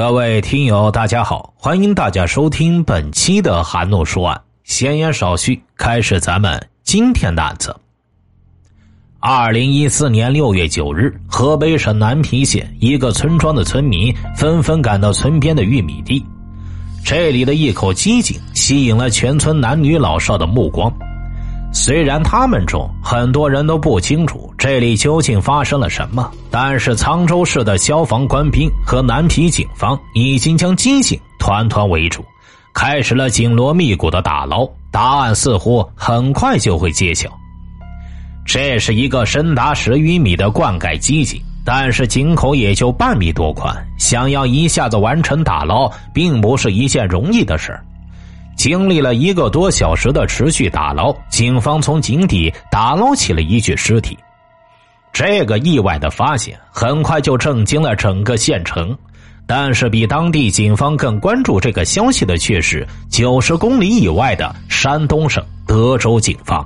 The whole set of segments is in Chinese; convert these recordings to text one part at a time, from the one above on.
各位听友，大家好，欢迎大家收听本期的韩诺说案。闲言少叙，开始咱们今天的案子。二零一四年六月九日，河北省南皮县一个村庄的村民纷纷赶到村边的玉米地，这里的一口鸡井吸引了全村男女老少的目光。虽然他们中很多人都不清楚这里究竟发生了什么，但是沧州市的消防官兵和南皮警方已经将机井团团围住，开始了紧锣密鼓的打捞。答案似乎很快就会揭晓。这是一个深达十余米的灌溉机井，但是井口也就半米多宽，想要一下子完成打捞，并不是一件容易的事儿。经历了一个多小时的持续打捞，警方从井底打捞起了一具尸体。这个意外的发现很快就震惊了整个县城，但是比当地警方更关注这个消息的却是九十公里以外的山东省德州警方。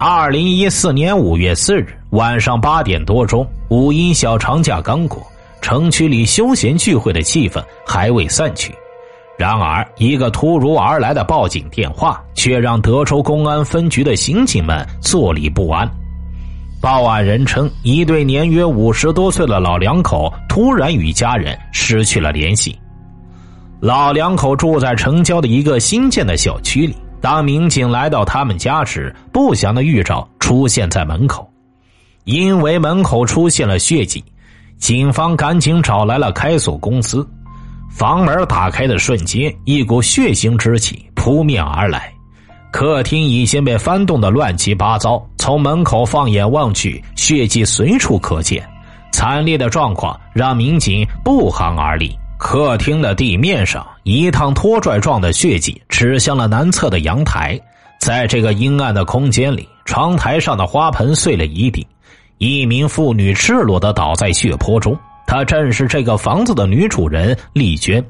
二零一四年五月四日晚上八点多钟，五一小长假刚过，城区里休闲聚会的气氛还未散去。然而，一个突如而来的报警电话却让德州公安分局的刑警们坐立不安。报案人称，一对年约五十多岁的老两口突然与家人失去了联系。老两口住在城郊的一个新建的小区里。当民警来到他们家时，不祥的预兆出现在门口，因为门口出现了血迹，警方赶紧找来了开锁公司。房门打开的瞬间，一股血腥之气扑面而来。客厅已经被翻动的乱七八糟，从门口放眼望去，血迹随处可见。惨烈的状况让民警不寒而栗。客厅的地面上，一趟拖拽状的血迹指向了南侧的阳台。在这个阴暗的空间里，窗台上的花盆碎了一地，一名妇女赤裸的倒在血泊中。她正是这个房子的女主人丽娟。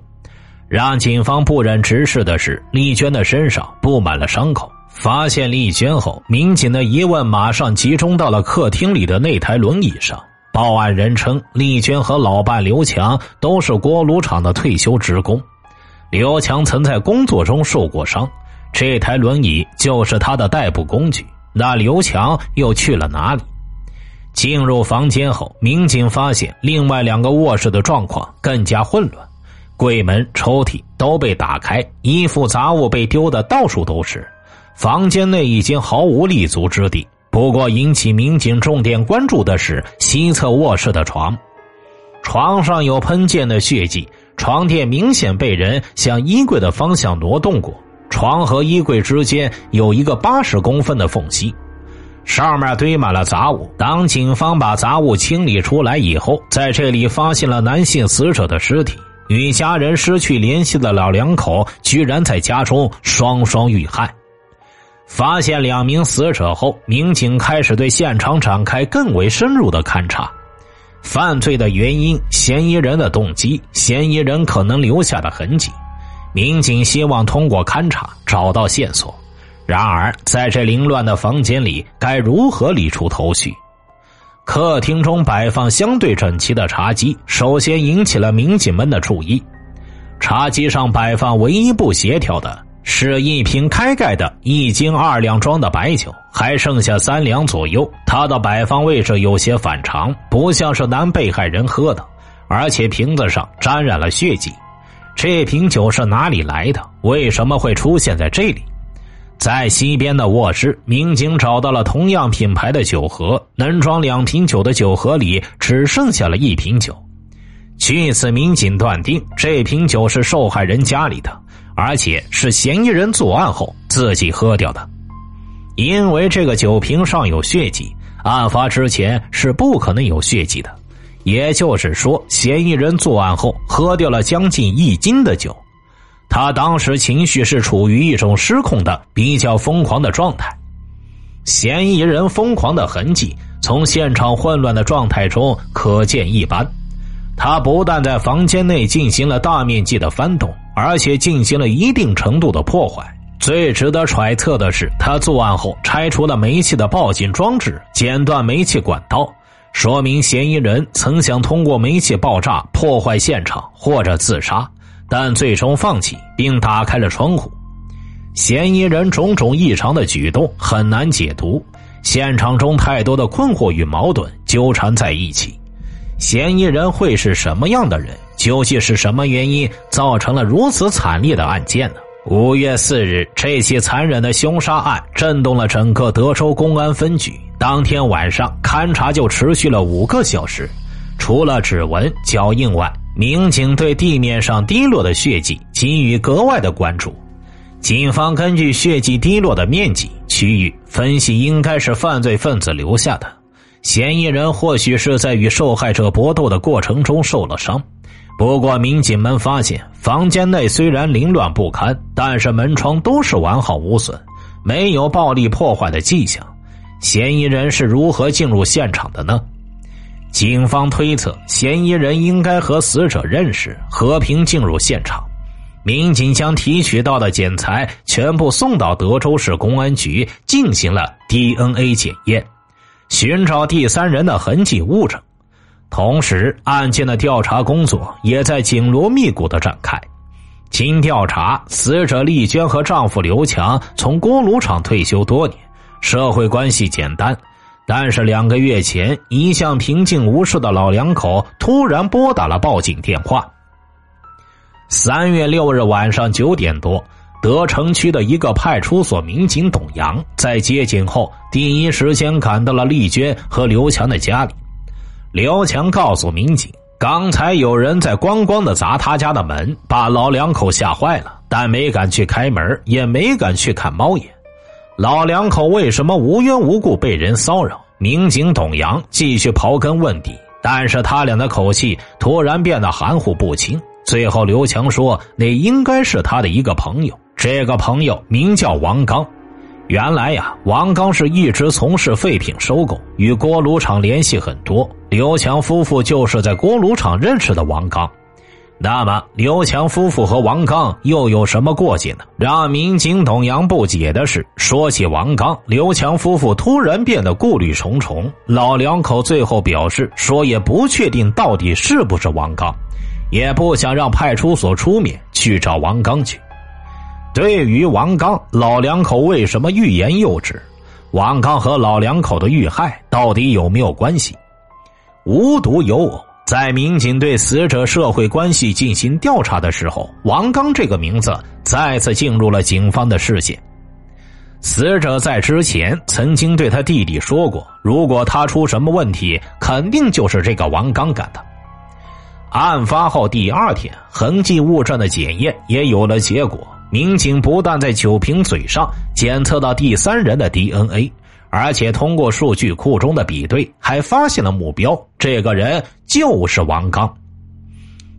让警方不忍直视的是，丽娟的身上布满了伤口。发现丽娟后，民警的疑问马上集中到了客厅里的那台轮椅上。报案人称，丽娟和老伴刘强都是锅炉厂的退休职工。刘强曾在工作中受过伤，这台轮椅就是他的代步工具。那刘强又去了哪里？进入房间后，民警发现另外两个卧室的状况更加混乱，柜门、抽屉都被打开，衣服杂物被丢的到处都是，房间内已经毫无立足之地。不过，引起民警重点关注的是西侧卧室的床，床上有喷溅的血迹，床垫明显被人向衣柜的方向挪动过，床和衣柜之间有一个八十公分的缝隙。上面堆满了杂物。当警方把杂物清理出来以后，在这里发现了男性死者的尸体。与家人失去联系的老两口居然在家中双双遇害。发现两名死者后，民警开始对现场展开更为深入的勘查。犯罪的原因、嫌疑人的动机、嫌疑人可能留下的痕迹，民警希望通过勘查找到线索。然而，在这凌乱的房间里，该如何理出头绪？客厅中摆放相对整齐的茶几，首先引起了民警们的注意。茶几上摆放唯一不协调的是一瓶开盖的一斤二两装的白酒，还剩下三两左右。它的摆放位置有些反常，不像是男被害人喝的，而且瓶子上沾染了血迹。这瓶酒是哪里来的？为什么会出现在这里？在西边的卧室，民警找到了同样品牌的酒盒，能装两瓶酒的酒盒里只剩下了一瓶酒。据此，民警断定这瓶酒是受害人家里的，而且是嫌疑人作案后自己喝掉的。因为这个酒瓶上有血迹，案发之前是不可能有血迹的。也就是说，嫌疑人作案后喝掉了将近一斤的酒。他当时情绪是处于一种失控的、比较疯狂的状态。嫌疑人疯狂的痕迹从现场混乱的状态中可见一斑。他不但在房间内进行了大面积的翻动，而且进行了一定程度的破坏。最值得揣测的是，他作案后拆除了煤气的报警装置，剪断煤气管道，说明嫌疑人曾想通过煤气爆炸破坏现场或者自杀，但最终放弃并打开了窗户。嫌疑人种种异常的举动很难解读，现场中太多的困惑与矛盾纠缠在一起。嫌疑人会是什么样的人？究竟是什么原因造成了如此惨烈的案件呢？五月四日，这起残忍的凶杀案震动了整个德州公安分局。当天晚上，勘查就持续了五个小时。除了指纹、脚印外，民警对地面上滴落的血迹给予格外的关注。警方根据血迹滴落的面积、区域分析，应该是犯罪分子留下的。嫌疑人或许是在与受害者搏斗的过程中受了伤。不过，民警们发现，房间内虽然凌乱不堪，但是门窗都是完好无损，没有暴力破坏的迹象。嫌疑人是如何进入现场的呢？警方推测，嫌疑人应该和死者认识，和平进入现场。民警将提取到的检材全部送到德州市公安局进行了 DNA 检验，寻找第三人的痕迹物证。同时，案件的调查工作也在紧锣密鼓的展开。经调查，死者丽娟和丈夫刘强从锅炉厂退休多年，社会关系简单。但是两个月前，一向平静无事的老两口突然拨打了报警电话。三月六日晚上九点多，德城区的一个派出所民警董阳在接警后，第一时间赶到了丽娟和刘强的家里。刘强告诉民警，刚才有人在咣咣的砸他家的门，把老两口吓坏了，但没敢去开门，也没敢去看猫眼。老两口为什么无缘无故被人骚扰？民警董阳继续刨根问底，但是他俩的口气突然变得含糊不清。最后，刘强说：“那应该是他的一个朋友，这个朋友名叫王刚。”原来呀，王刚是一直从事废品收购，与锅炉厂联系很多。刘强夫妇就是在锅炉厂认识的王刚。那么，刘强夫妇和王刚又有什么过节呢？让民警董阳不解的是，说起王刚，刘强夫妇突然变得顾虑重重。老两口最后表示说，也不确定到底是不是王刚，也不想让派出所出面去找王刚去。对于王刚，老两口为什么欲言又止？王刚和老两口的遇害到底有没有关系？无独有偶，在民警对死者社会关系进行调查的时候，王刚这个名字再次进入了警方的视线。死者在之前曾经对他弟弟说过，如果他出什么问题，肯定就是这个王刚干的。案发后第二天，痕迹物证的检验也有了结果。民警不但在酒瓶嘴上检测到第三人的 DNA，而且通过数据库中的比对，还发现了目标，这个人就是王刚。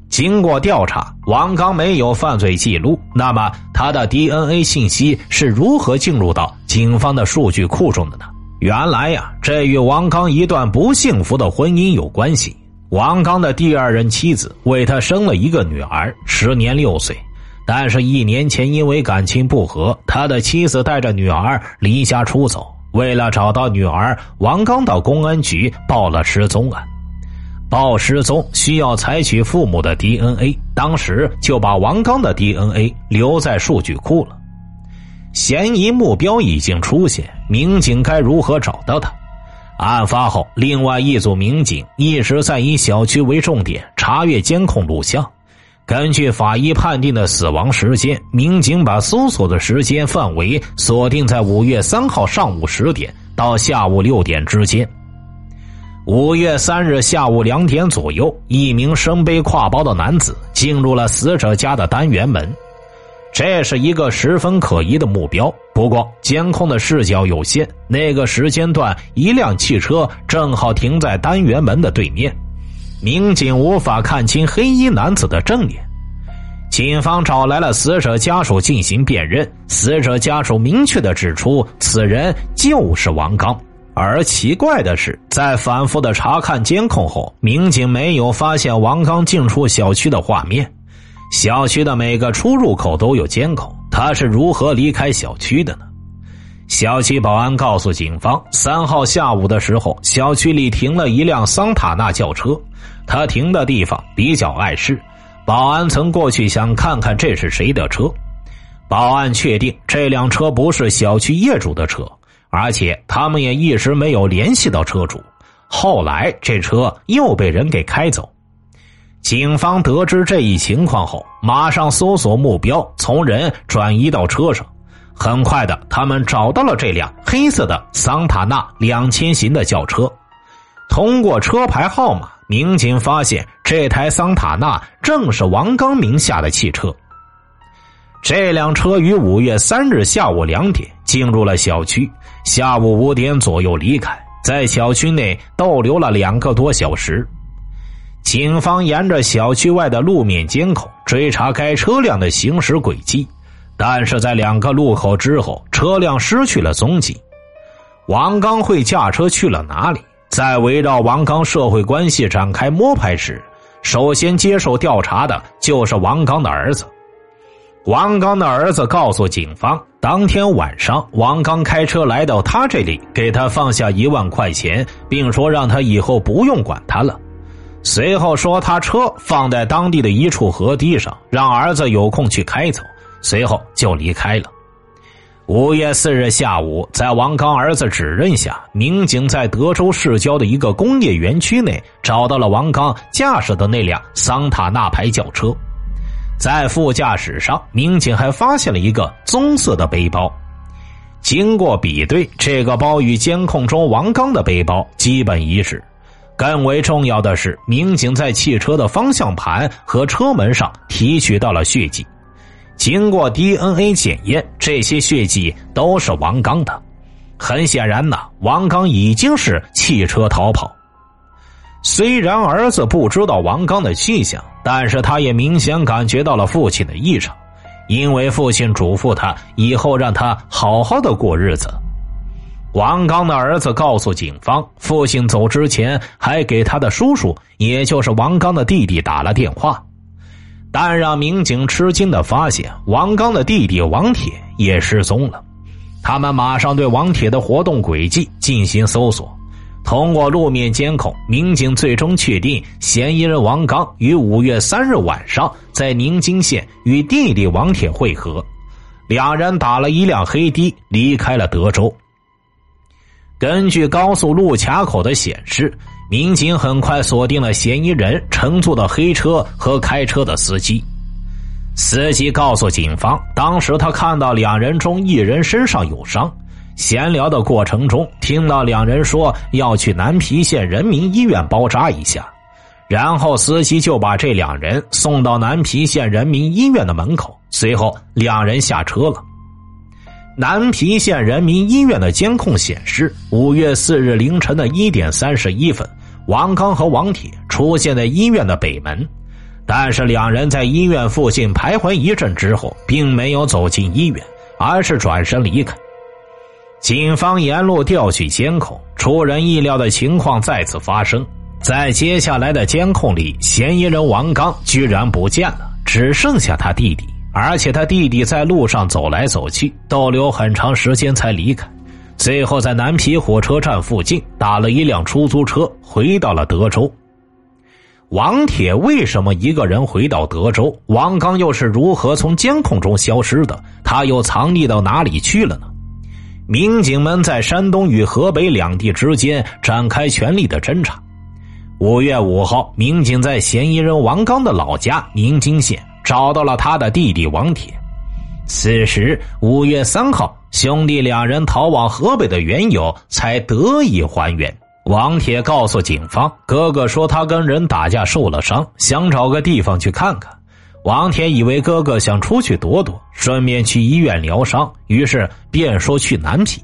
经过调查，王刚没有犯罪记录，那么他的 DNA 信息是如何进入到警方的数据库中的呢？原来呀，这与王刚一段不幸福的婚姻有关系。王刚的第二任妻子为他生了一个女儿，时年六岁。但是，一年前因为感情不和，他的妻子带着女儿离家出走。为了找到女儿，王刚到公安局报了失踪案。报失踪需要采取父母的 DNA，当时就把王刚的 DNA 留在数据库了。嫌疑目标已经出现，民警该如何找到他？案发后，另外一组民警一直在以小区为重点查阅监控录像。根据法医判定的死亡时间，民警把搜索的时间范围锁定在五月三号上午十点到下午六点之间。五月三日下午两点左右，一名身背挎包的男子进入了死者家的单元门，这是一个十分可疑的目标。不过，监控的视角有限，那个时间段一辆汽车正好停在单元门的对面。民警无法看清黑衣男子的正脸，警方找来了死者家属进行辨认。死者家属明确的指出，此人就是王刚。而奇怪的是，在反复的查看监控后，民警没有发现王刚进出小区的画面。小区的每个出入口都有监控，他是如何离开小区的呢？小区保安告诉警方，三号下午的时候，小区里停了一辆桑塔纳轿车，他停的地方比较碍事。保安曾过去想看看这是谁的车。保安确定这辆车不是小区业主的车，而且他们也一直没有联系到车主。后来这车又被人给开走。警方得知这一情况后，马上搜索目标，从人转移到车上。很快的，他们找到了这辆黑色的桑塔纳两千型的轿车。通过车牌号码，民警发现这台桑塔纳正是王刚名下的汽车。这辆车于五月三日下午两点进入了小区，下午五点左右离开，在小区内逗留了两个多小时。警方沿着小区外的路面监控追查该车辆的行驶轨迹。但是在两个路口之后，车辆失去了踪迹。王刚会驾车去了哪里？在围绕王刚社会关系展开摸排时，首先接受调查的就是王刚的儿子。王刚的儿子告诉警方，当天晚上王刚开车来到他这里，给他放下一万块钱，并说让他以后不用管他了。随后说他车放在当地的一处河堤上，让儿子有空去开走。随后就离开了。五月四日下午，在王刚儿子指认下，民警在德州市郊的一个工业园区内找到了王刚驾驶的那辆桑塔纳牌轿车。在副驾驶上，民警还发现了一个棕色的背包。经过比对，这个包与监控中王刚的背包基本一致。更为重要的是，民警在汽车的方向盘和车门上提取到了血迹。经过 DNA 检验，这些血迹都是王刚的。很显然呢，王刚已经是弃车逃跑。虽然儿子不知道王刚的去向，但是他也明显感觉到了父亲的异常，因为父亲嘱咐他以后让他好好的过日子。王刚的儿子告诉警方，父亲走之前还给他的叔叔，也就是王刚的弟弟打了电话。但让民警吃惊的发现，王刚的弟弟王铁也失踪了。他们马上对王铁的活动轨迹进行搜索。通过路面监控，民警最终确定嫌疑人王刚于五月三日晚上在宁津县与弟弟王铁会合，两人打了一辆黑的离开了德州。根据高速路卡口的显示。民警很快锁定了嫌疑人乘坐的黑车和开车的司机。司机告诉警方，当时他看到两人中一人身上有伤。闲聊的过程中，听到两人说要去南皮县人民医院包扎一下，然后司机就把这两人送到南皮县人民医院的门口。随后，两人下车了。南皮县人民医院的监控显示，五月四日凌晨的一点三十一分。王刚和王铁出现在医院的北门，但是两人在医院附近徘徊一阵之后，并没有走进医院，而是转身离开。警方沿路调取监控，出人意料的情况再次发生。在接下来的监控里，嫌疑人王刚居然不见了，只剩下他弟弟，而且他弟弟在路上走来走去，逗留很长时间才离开。最后，在南皮火车站附近打了一辆出租车，回到了德州。王铁为什么一个人回到德州？王刚又是如何从监控中消失的？他又藏匿到哪里去了呢？民警们在山东与河北两地之间展开全力的侦查。五月五号，民警在嫌疑人王刚的老家宁津县找到了他的弟弟王铁。此时，五月三号。兄弟两人逃往河北的缘由才得以还原。王铁告诉警方，哥哥说他跟人打架受了伤，想找个地方去看看。王铁以为哥哥想出去躲躲，顺便去医院疗伤，于是便说去南皮。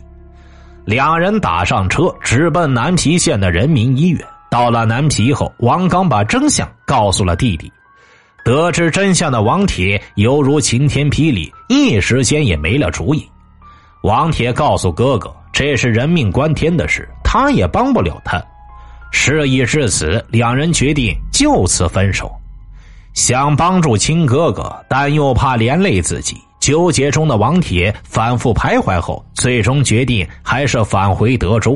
两人打上车，直奔南皮县的人民医院。到了南皮后，王刚把真相告诉了弟弟。得知真相的王铁犹如晴天霹雳，一时间也没了主意。王铁告诉哥哥：“这是人命关天的事，他也帮不了他。”事已至此，两人决定就此分手。想帮助亲哥哥，但又怕连累自己，纠结中的王铁反复徘徊后，最终决定还是返回德州。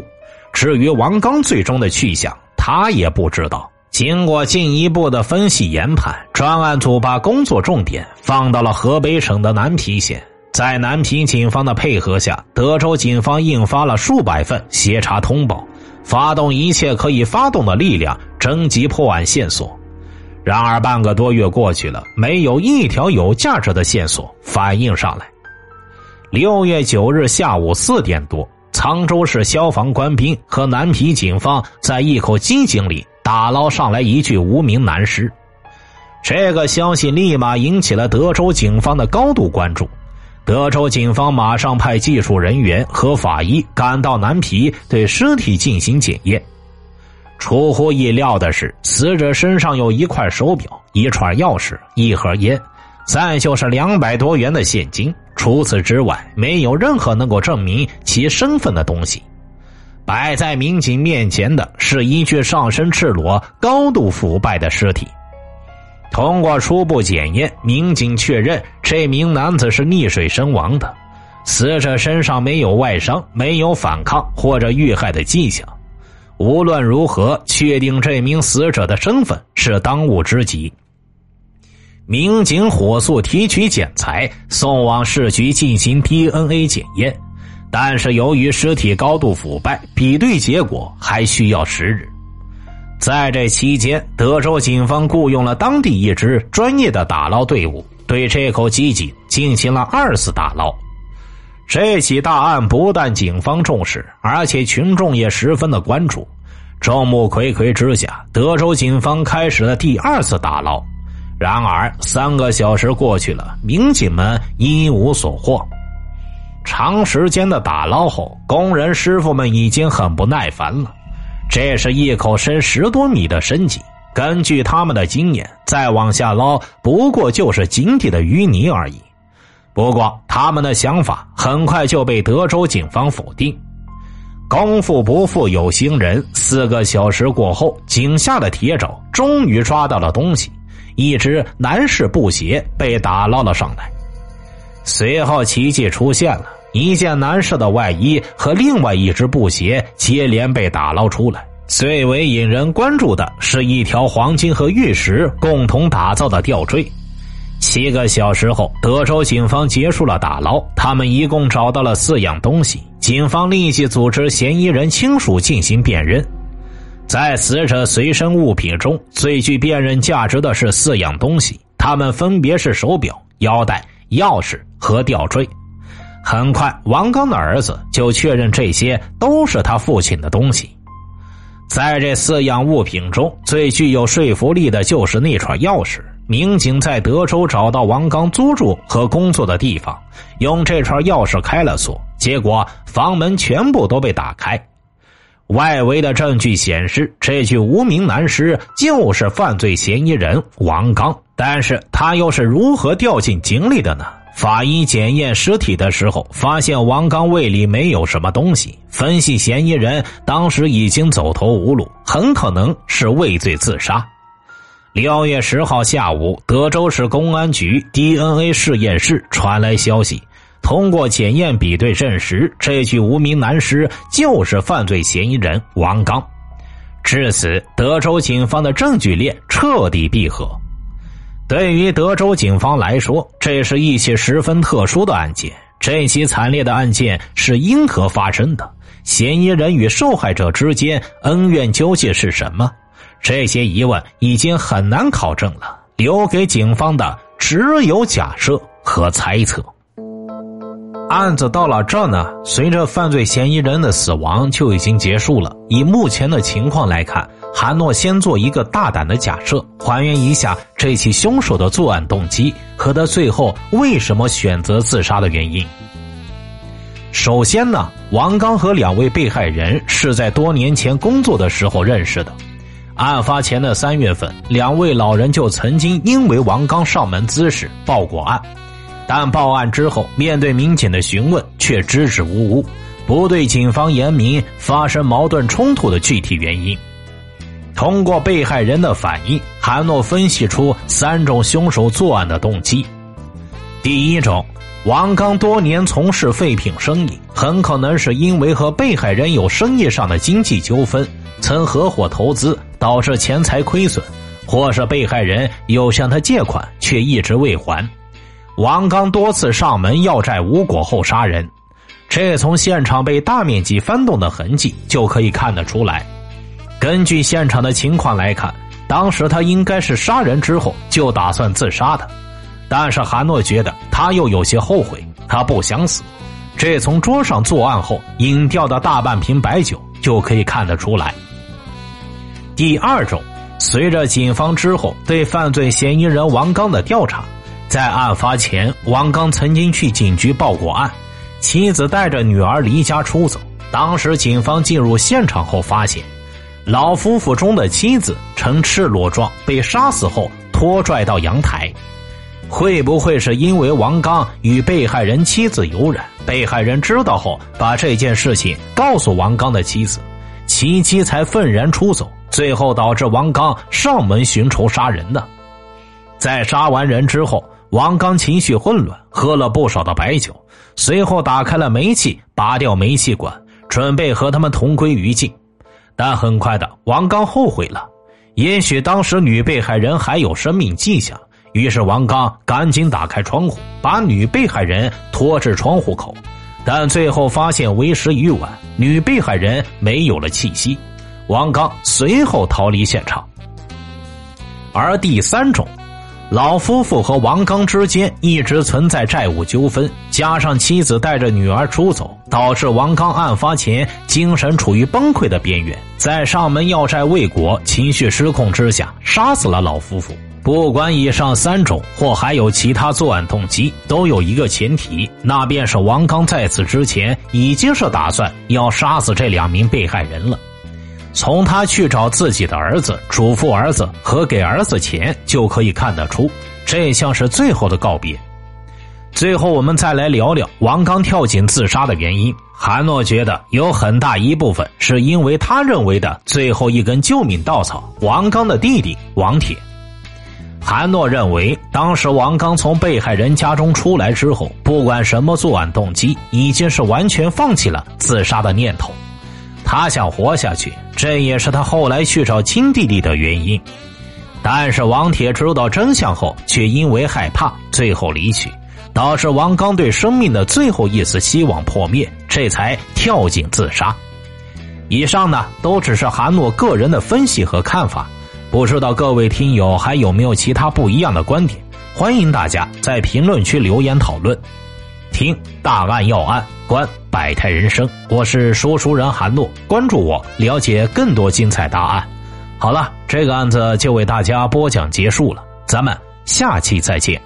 至于王刚最终的去向，他也不知道。经过进一步的分析研判，专案组把工作重点放到了河北省的南皮县。在南平警方的配合下，德州警方印发了数百份协查通报，发动一切可以发动的力量，征集破案线索。然而，半个多月过去了，没有一条有价值的线索反映上来。六月九日下午四点多，沧州市消防官兵和南皮警方在一口机井里打捞上来一具无名男尸。这个消息立马引起了德州警方的高度关注。德州警方马上派技术人员和法医赶到南皮，对尸体进行检验。出乎意料的是，死者身上有一块手表、一串钥匙、一盒烟，再就是两百多元的现金。除此之外，没有任何能够证明其身份的东西。摆在民警面前的是一具上身赤裸、高度腐败的尸体。通过初步检验，民警确认这名男子是溺水身亡的，死者身上没有外伤，没有反抗或者遇害的迹象。无论如何，确定这名死者的身份是当务之急。民警火速提取检材，送往市局进行 DNA 检验，但是由于尸体高度腐败，比对结果还需要时日。在这期间，德州警方雇佣了当地一支专业的打捞队伍，对这口机井进行了二次打捞。这起大案不但警方重视，而且群众也十分的关注。众目睽睽之下，德州警方开始了第二次打捞。然而，三个小时过去了，民警们一无所获。长时间的打捞后，工人师傅们已经很不耐烦了。这是一口深十多米的深井，根据他们的经验，再往下捞，不过就是井底的淤泥而已。不过，他们的想法很快就被德州警方否定。功夫不负有心人，四个小时过后，井下的铁爪终于抓到了东西，一只男士布鞋被打捞了上来。随后，奇迹出现了，一件男士的外衣和另外一只布鞋接连被打捞出来。最为引人关注的是一条黄金和玉石共同打造的吊坠。七个小时后，德州警方结束了打捞，他们一共找到了四样东西。警方立即组织嫌疑人亲属进行辨认。在死者随身物品中，最具辨认价值的是四样东西，它们分别是手表、腰带、钥匙和吊坠。很快，王刚的儿子就确认这些都是他父亲的东西。在这四样物品中，最具有说服力的就是那串钥匙。民警在德州找到王刚租住和工作的地方，用这串钥匙开了锁，结果房门全部都被打开。外围的证据显示，这具无名男尸就是犯罪嫌疑人王刚。但是他又是如何掉进井里的呢？法医检验尸体的时候，发现王刚胃里没有什么东西，分析嫌疑人当时已经走投无路，很可能是畏罪自杀。六月十号下午，德州市公安局 DNA 实验室传来消息，通过检验比对证实，这具无名男尸就是犯罪嫌疑人王刚。至此，德州警方的证据链彻底闭合。对于德州警方来说，这是一起十分特殊的案件。这起惨烈的案件是因何发生的？嫌疑人与受害者之间恩怨究竟是什么？这些疑问已经很难考证了，留给警方的只有假设和猜测。案子到了这呢，随着犯罪嫌疑人的死亡就已经结束了。以目前的情况来看，韩诺先做一个大胆的假设，还原一下这起凶手的作案动机和他最后为什么选择自杀的原因。首先呢，王刚和两位被害人是在多年前工作的时候认识的。案发前的三月份，两位老人就曾经因为王刚上门滋事报过案，但报案之后，面对民警的询问却支支吾吾，不对警方言明发生矛盾冲突的具体原因。通过被害人的反应，韩诺分析出三种凶手作案的动机：第一种，王刚多年从事废品生意，很可能是因为和被害人有生意上的经济纠纷，曾合伙投资导致钱财亏损，或是被害人又向他借款却一直未还。王刚多次上门要债无果后杀人，这从现场被大面积翻动的痕迹就可以看得出来。根据现场的情况来看，当时他应该是杀人之后就打算自杀的。但是韩诺觉得他又有些后悔，他不想死，这从桌上作案后饮掉的大半瓶白酒就可以看得出来。第二种，随着警方之后对犯罪嫌疑人王刚的调查，在案发前，王刚曾经去警局报过案，妻子带着女儿离家出走。当时警方进入现场后发现，老夫妇中的妻子呈赤裸状被杀死后拖拽到阳台。会不会是因为王刚与被害人妻子有染？被害人知道后，把这件事情告诉王刚的妻子，其妻才愤然出走，最后导致王刚上门寻仇杀人呢？在杀完人之后，王刚情绪混乱，喝了不少的白酒，随后打开了煤气，拔掉煤气管，准备和他们同归于尽。但很快的，王刚后悔了，也许当时女被害人还有生命迹象。于是王刚赶紧打开窗户，把女被害人拖至窗户口，但最后发现为时已晚，女被害人没有了气息。王刚随后逃离现场。而第三种，老夫妇和王刚之间一直存在债务纠纷，加上妻子带着女儿出走，导致王刚案发前精神处于崩溃的边缘，在上门要债未果、情绪失控之下，杀死了老夫妇。不管以上三种或还有其他作案动机，都有一个前提，那便是王刚在此之前已经是打算要杀死这两名被害人了。从他去找自己的儿子、嘱咐儿子和给儿子钱就可以看得出，这像是最后的告别。最后，我们再来聊聊王刚跳井自杀的原因。韩诺觉得有很大一部分是因为他认为的最后一根救命稻草——王刚的弟弟王铁。韩诺认为，当时王刚从被害人家中出来之后，不管什么作案动机，已经是完全放弃了自杀的念头。他想活下去，这也是他后来去找亲弟弟的原因。但是王铁知道真相后，却因为害怕，最后离去，导致王刚对生命的最后一丝希望破灭，这才跳井自杀。以上呢，都只是韩诺个人的分析和看法。不知道各位听友还有没有其他不一样的观点？欢迎大家在评论区留言讨论。听大案要案，观百态人生，我是说书人韩诺，关注我，了解更多精彩答案。好了，这个案子就为大家播讲结束了，咱们下期再见。